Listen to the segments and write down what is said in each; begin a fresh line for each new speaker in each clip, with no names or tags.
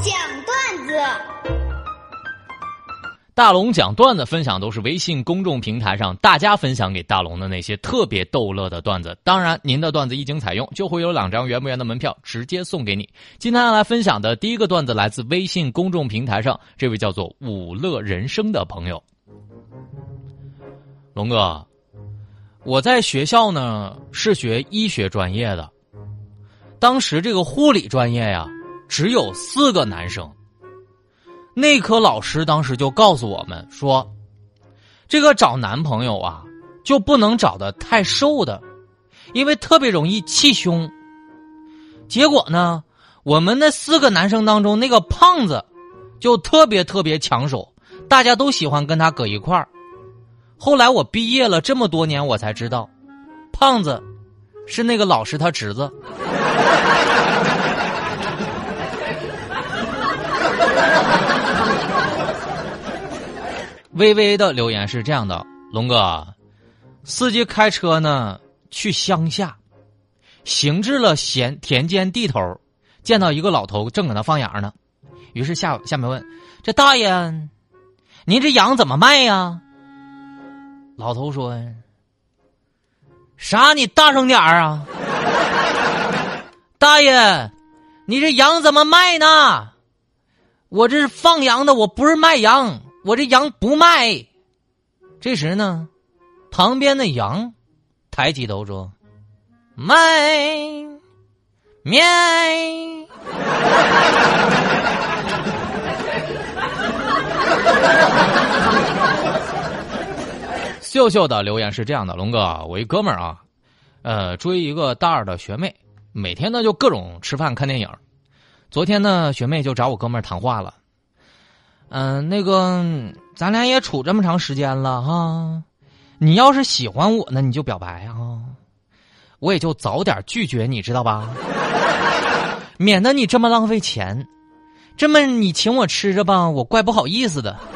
讲段子。
大龙讲段子分享都是微信公众平台上大家分享给大龙的那些特别逗乐的段子。当然，您的段子一经采用，就会有两张圆不圆的门票直接送给你。今天要来分享的第一个段子来自微信公众平台上这位叫做“五乐人生”的朋友。龙哥，我在学校呢是学医学专业的，当时这个护理专业呀只有四个男生。内科老师当时就告诉我们说：“这个找男朋友啊，就不能找的太瘦的，因为特别容易气胸。”结果呢，我们那四个男生当中，那个胖子就特别特别抢手，大家都喜欢跟他搁一块儿。后来我毕业了这么多年，我才知道，胖子是那个老师他侄子。微微的留言是这样的：龙哥，司机开车呢去乡下，行至了闲田间地头，见到一个老头正搁那放羊呢，于是下下面问：“这大爷，您这羊怎么卖呀？”老头说：“啥？你大声点儿啊！大爷，你这羊怎么卖呢？我这是放羊的，我不是卖羊。”我这羊不卖。这时呢，旁边的羊抬起头说：“卖，卖。”秀秀的留言是这样的：“龙哥，我一哥们儿啊，呃，追一个大二的学妹，每天呢就各种吃饭看电影。昨天呢，学妹就找我哥们儿谈话了。”嗯，那个，咱俩也处这么长时间了哈，你要是喜欢我呢，你就表白啊，我也就早点拒绝你，知道吧？免得你这么浪费钱，这么你请我吃着吧，我怪不好意思的。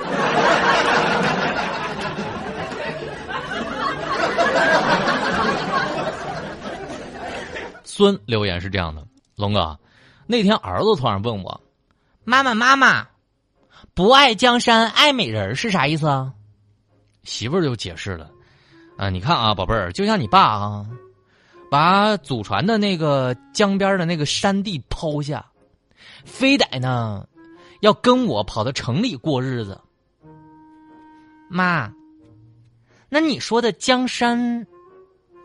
孙留言是这样的：龙哥，那天儿子突然问我，妈妈，妈妈。不爱江山爱美人是啥意思啊？媳妇儿就解释了，啊，你看啊，宝贝儿，就像你爸啊，把祖传的那个江边的那个山地抛下，非得呢要跟我跑到城里过日子。妈，那你说的江山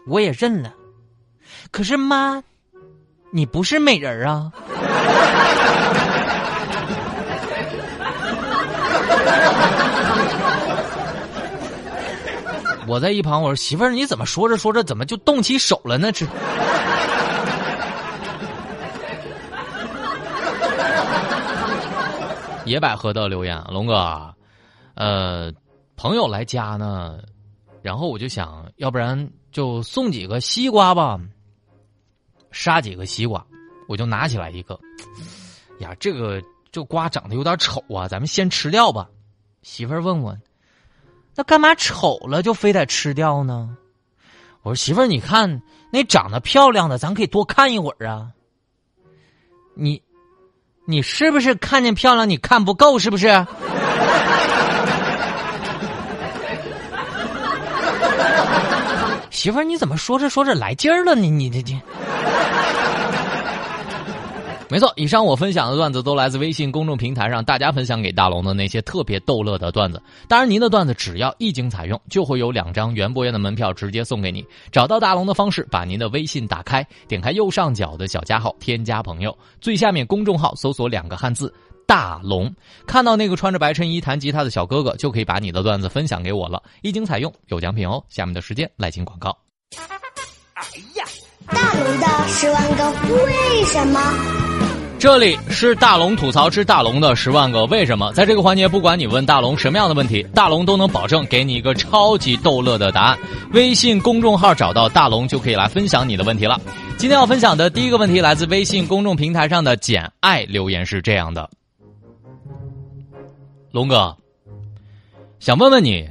我也认了，可是妈，你不是美人啊。我在一旁，我说媳妇儿，你怎么说着说着，怎么就动起手了呢？这 野百合的留言，龙哥，呃，朋友来家呢，然后我就想要不然就送几个西瓜吧，杀几个西瓜，我就拿起来一个，呀，这个这瓜长得有点丑啊，咱们先吃掉吧。媳妇儿问我。那干嘛丑了就非得吃掉呢？我说媳妇儿，你看那长得漂亮的，咱可以多看一会儿啊。你，你是不是看见漂亮你看不够？是不是？媳妇儿，你怎么说着说着来劲儿了？你你这这。没错，以上我分享的段子都来自微信公众平台上大家分享给大龙的那些特别逗乐的段子。当然，您的段子只要一经采用，就会有两张园博园的门票直接送给你。找到大龙的方式，把您的微信打开，点开右上角的小加号，添加朋友，最下面公众号搜索两个汉字“大龙”，看到那个穿着白衬衣弹吉他的小哥哥，就可以把你的段子分享给我了。一经采用，有奖品哦。下面的时间来进广告。
哎呀，大龙的十万个为什么？
这里是大龙吐槽之大龙的十万个为什么，在这个环节，不管你问大龙什么样的问题，大龙都能保证给你一个超级逗乐的答案。微信公众号找到大龙就可以来分享你的问题了。今天要分享的第一个问题来自微信公众平台上的简爱留言是这样的：龙哥，想问问你，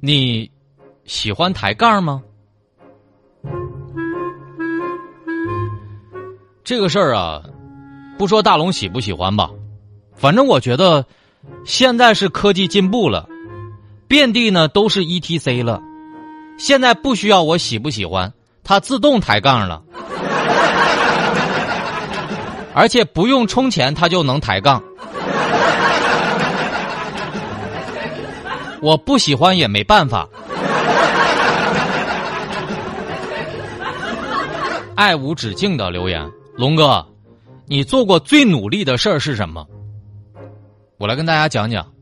你喜欢抬杠吗？这个事儿啊。不说大龙喜不喜欢吧，反正我觉得，现在是科技进步了，遍地呢都是 E T C 了，现在不需要我喜不喜欢，它自动抬杠了，而且不用充钱，它就能抬杠。我不喜欢也没办法。爱无止境的留言，龙哥，你做过最努力的事儿是什么？我来跟大家讲讲，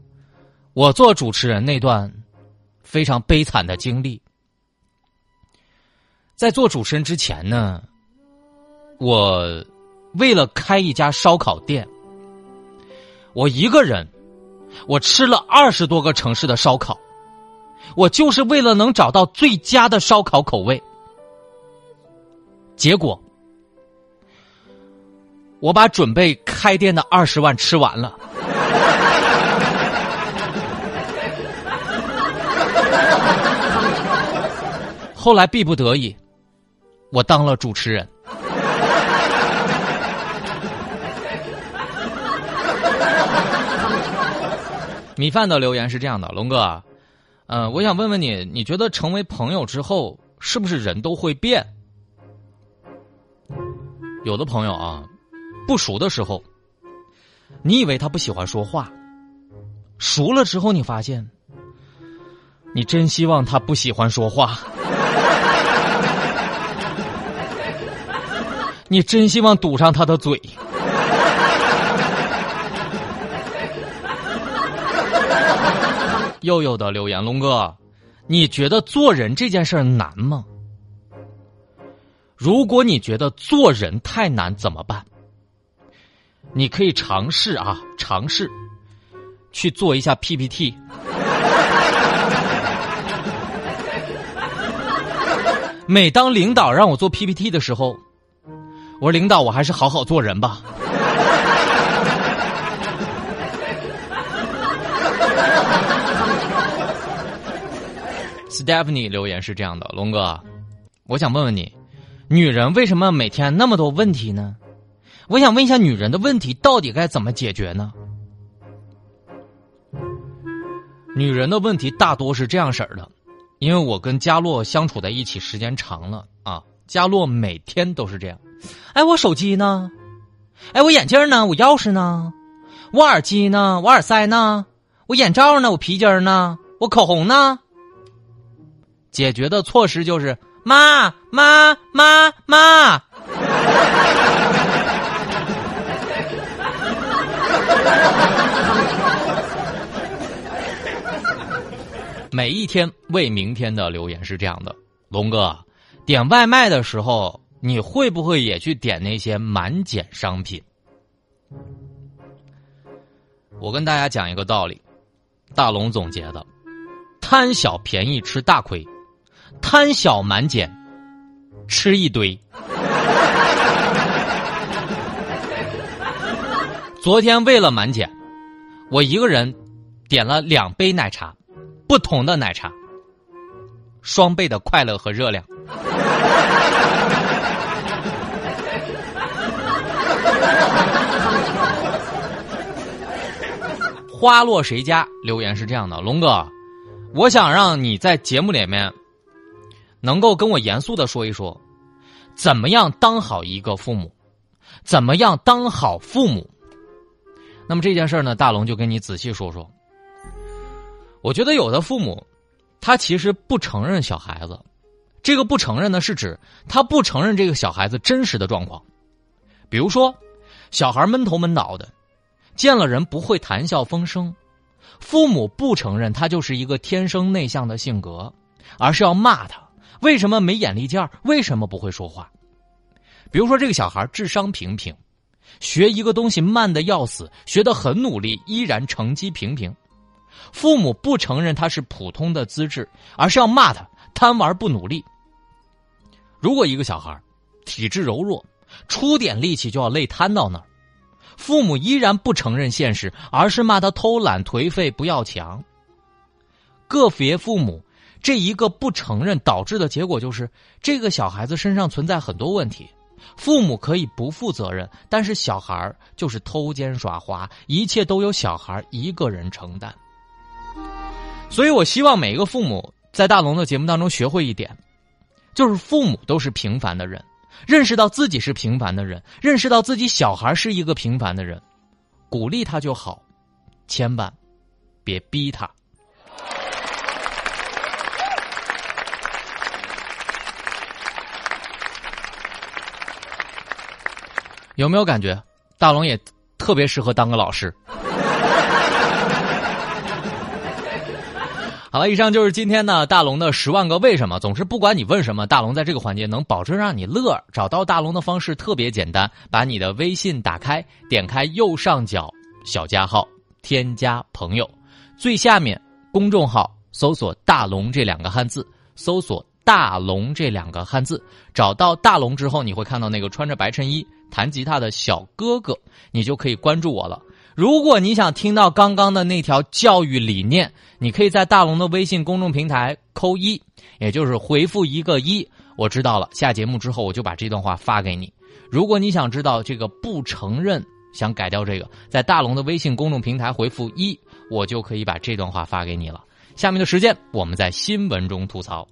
我做主持人那段非常悲惨的经历。在做主持人之前呢，我为了开一家烧烤店，我一个人，我吃了二十多个城市的烧烤，我就是为了能找到最佳的烧烤口味。结果，我把准备开店的二十万吃完了。后来逼不得已，我当了主持人。米饭的留言是这样的：龙哥，嗯，我想问问你，你觉得成为朋友之后，是不是人都会变？有的朋友啊，不熟的时候，你以为他不喜欢说话；熟了之后，你发现，你真希望他不喜欢说话。你真希望堵上他的嘴。悠悠的留言，龙哥，你觉得做人这件事难吗？如果你觉得做人太难怎么办？你可以尝试啊，尝试去做一下 PPT。每当领导让我做 PPT 的时候，我说领导，我还是好好做人吧。Stephanie 留言是这样的，龙哥，我想问问你。女人为什么每天那么多问题呢？我想问一下，女人的问题到底该怎么解决呢？女人的问题大多是这样式儿的，因为我跟佳洛相处在一起时间长了啊，佳洛每天都是这样。哎，我手机呢？哎，我眼镜呢？我钥匙呢？我耳机呢？我耳塞呢？我眼罩呢？我皮筋呢？我口红呢？解决的措施就是。妈妈妈妈，每一天为明天的留言是这样的：龙哥，点外卖的时候，你会不会也去点那些满减商品？我跟大家讲一个道理，大龙总结的：贪小便宜吃大亏。贪小满减，吃一堆。昨天为了满减，我一个人点了两杯奶茶，不同的奶茶，双倍的快乐和热量。花落谁家？留言是这样的：龙哥，我想让你在节目里面。能够跟我严肃的说一说，怎么样当好一个父母？怎么样当好父母？那么这件事呢，大龙就跟你仔细说说。我觉得有的父母，他其实不承认小孩子，这个不承认呢，是指他不承认这个小孩子真实的状况。比如说，小孩闷头闷脑的，见了人不会谈笑风生，父母不承认他就是一个天生内向的性格，而是要骂他。为什么没眼力见儿？为什么不会说话？比如说，这个小孩智商平平，学一个东西慢的要死，学得很努力，依然成绩平平。父母不承认他是普通的资质，而是要骂他贪玩不努力。如果一个小孩体质柔弱，出点力气就要累瘫到那儿，父母依然不承认现实，而是骂他偷懒颓废不要强。个别父母。这一个不承认导致的结果就是，这个小孩子身上存在很多问题，父母可以不负责任，但是小孩就是偷奸耍滑，一切都由小孩一个人承担。所以我希望每一个父母在大龙的节目当中学会一点，就是父母都是平凡的人，认识到自己是平凡的人，认识到自己小孩是一个平凡的人，鼓励他就好，千万别逼他。有没有感觉大龙也特别适合当个老师？好了，以上就是今天呢大龙的十万个为什么。总之，不管你问什么，大龙在这个环节能保证让你乐。找到大龙的方式特别简单，把你的微信打开，点开右上角小加号，添加朋友，最下面公众号搜索“大龙”这两个汉字，搜索“大龙”这两个汉字，找到大龙之后，你会看到那个穿着白衬衣。弹吉他的小哥哥，你就可以关注我了。如果你想听到刚刚的那条教育理念，你可以在大龙的微信公众平台扣一，也就是回复一个一，我知道了。下节目之后，我就把这段话发给你。如果你想知道这个不承认，想改掉这个，在大龙的微信公众平台回复一，我就可以把这段话发给你了。下面的时间，我们在新闻中吐槽。